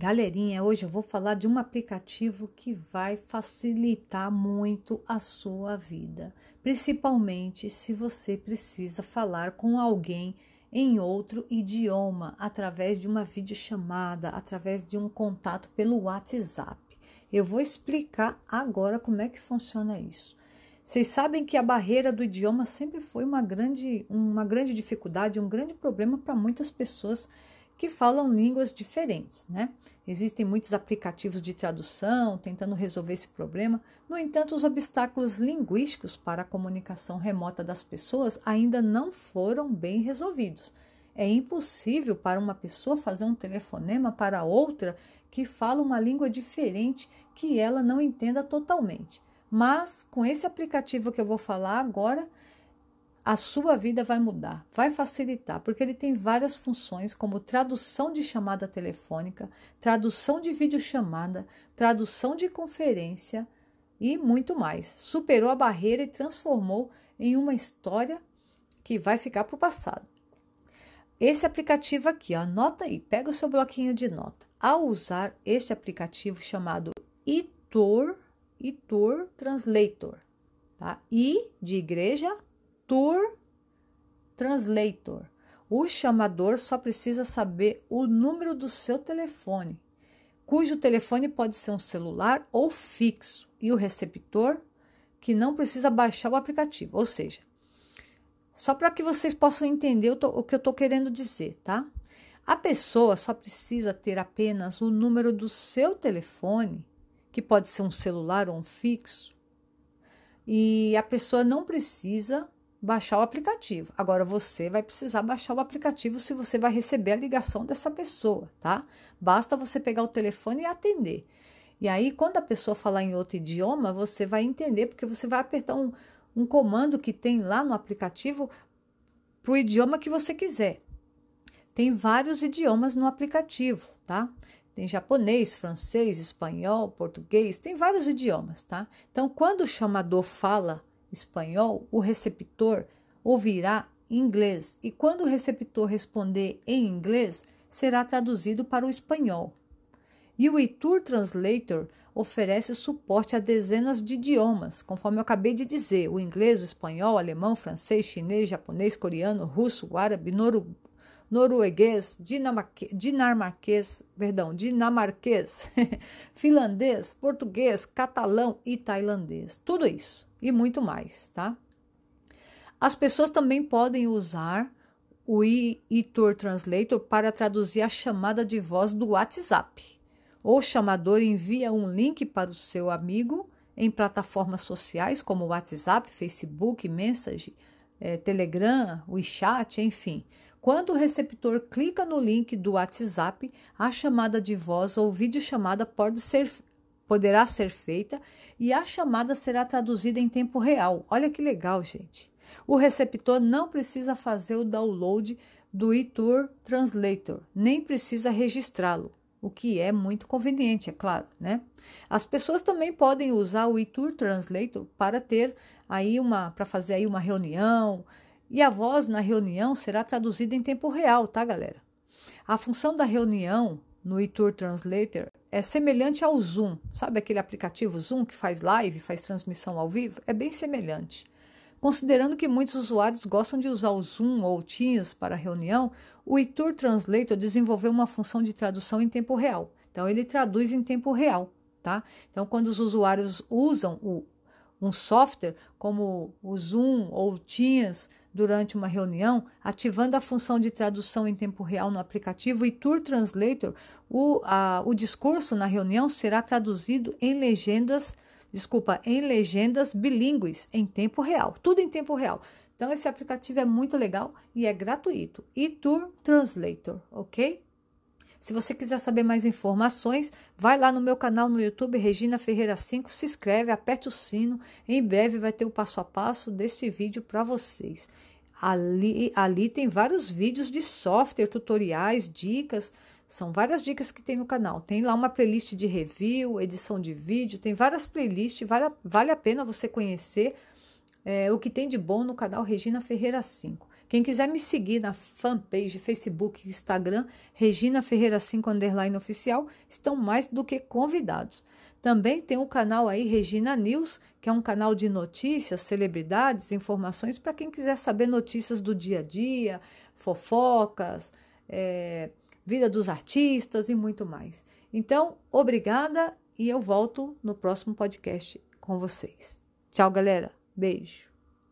Galerinha, hoje eu vou falar de um aplicativo que vai facilitar muito a sua vida, principalmente se você precisa falar com alguém em outro idioma através de uma videochamada, através de um contato pelo WhatsApp. Eu vou explicar agora como é que funciona isso. Vocês sabem que a barreira do idioma sempre foi uma grande, uma grande dificuldade, um grande problema para muitas pessoas que falam línguas diferentes, né? Existem muitos aplicativos de tradução tentando resolver esse problema. No entanto, os obstáculos linguísticos para a comunicação remota das pessoas ainda não foram bem resolvidos. É impossível para uma pessoa fazer um telefonema para outra que fala uma língua diferente que ela não entenda totalmente. Mas com esse aplicativo que eu vou falar agora, a sua vida vai mudar, vai facilitar, porque ele tem várias funções, como tradução de chamada telefônica, tradução de videochamada, tradução de conferência e muito mais. Superou a barreira e transformou em uma história que vai ficar para o passado. Esse aplicativo aqui, anota aí, pega o seu bloquinho de nota. Ao usar este aplicativo chamado iTour, iTour Translator, tá? I de igreja, Tour Translator. O chamador só precisa saber o número do seu telefone, cujo telefone pode ser um celular ou fixo, e o receptor que não precisa baixar o aplicativo. Ou seja, só para que vocês possam entender o que eu estou querendo dizer, tá? A pessoa só precisa ter apenas o número do seu telefone, que pode ser um celular ou um fixo, e a pessoa não precisa baixar o aplicativo. Agora você vai precisar baixar o aplicativo se você vai receber a ligação dessa pessoa, tá? Basta você pegar o telefone e atender. E aí, quando a pessoa falar em outro idioma, você vai entender, porque você vai apertar um, um comando que tem lá no aplicativo para o idioma que você quiser. Tem vários idiomas no aplicativo, tá? Tem japonês, francês, espanhol, português, tem vários idiomas, tá? Então, quando o chamador fala espanhol, o receptor ouvirá inglês e quando o receptor responder em inglês, será traduzido para o espanhol. E o iTour Translator oferece suporte a dezenas de idiomas, conforme eu acabei de dizer: o inglês, o espanhol, o alemão, francês, chinês, japonês, coreano, russo, árabe, norueguês, dinamarquês, perdão, dinamarquês, finlandês, português, catalão e tailandês. Tudo isso e muito mais, tá? As pessoas também podem usar o iTour Translator para traduzir a chamada de voz do WhatsApp. O chamador envia um link para o seu amigo em plataformas sociais como WhatsApp, Facebook, Message, eh, Telegram, WeChat, enfim. Quando o receptor clica no link do WhatsApp, a chamada de voz ou videochamada pode ser poderá ser feita e a chamada será traduzida em tempo real. Olha que legal, gente. O receptor não precisa fazer o download do iTour Translator, nem precisa registrá-lo, o que é muito conveniente, é claro, né? As pessoas também podem usar o iTour Translator para ter aí uma para fazer aí uma reunião, e a voz na reunião será traduzida em tempo real, tá, galera? A função da reunião no iTour Translator é semelhante ao Zoom. Sabe aquele aplicativo Zoom que faz live, faz transmissão ao vivo? É bem semelhante. Considerando que muitos usuários gostam de usar o Zoom ou o Teams para reunião, o iTour Translator desenvolveu uma função de tradução em tempo real. Então, ele traduz em tempo real, tá? Então, quando os usuários usam o, um software como o Zoom ou o Teams durante uma reunião, ativando a função de tradução em tempo real no aplicativo e Tour Translator, o, a, o discurso na reunião será traduzido em legendas, desculpa, em legendas bilíngues em tempo real, tudo em tempo real. Então esse aplicativo é muito legal e é gratuito. E Tour Translator, ok? Se você quiser saber mais informações, vai lá no meu canal no YouTube, Regina Ferreira 5, se inscreve, aperte o sino. Em breve vai ter o passo a passo deste vídeo para vocês. Ali, ali tem vários vídeos de software, tutoriais, dicas. São várias dicas que tem no canal. Tem lá uma playlist de review, edição de vídeo, tem várias playlists. Vale, vale a pena você conhecer é, o que tem de bom no canal Regina Ferreira 5. Quem quiser me seguir na fanpage, Facebook, Instagram, Regina Ferreira 5 underline oficial, estão mais do que convidados. Também tem o canal aí Regina News, que é um canal de notícias, celebridades, informações para quem quiser saber notícias do dia a dia, fofocas, é, vida dos artistas e muito mais. Então, obrigada e eu volto no próximo podcast com vocês. Tchau, galera. Beijo.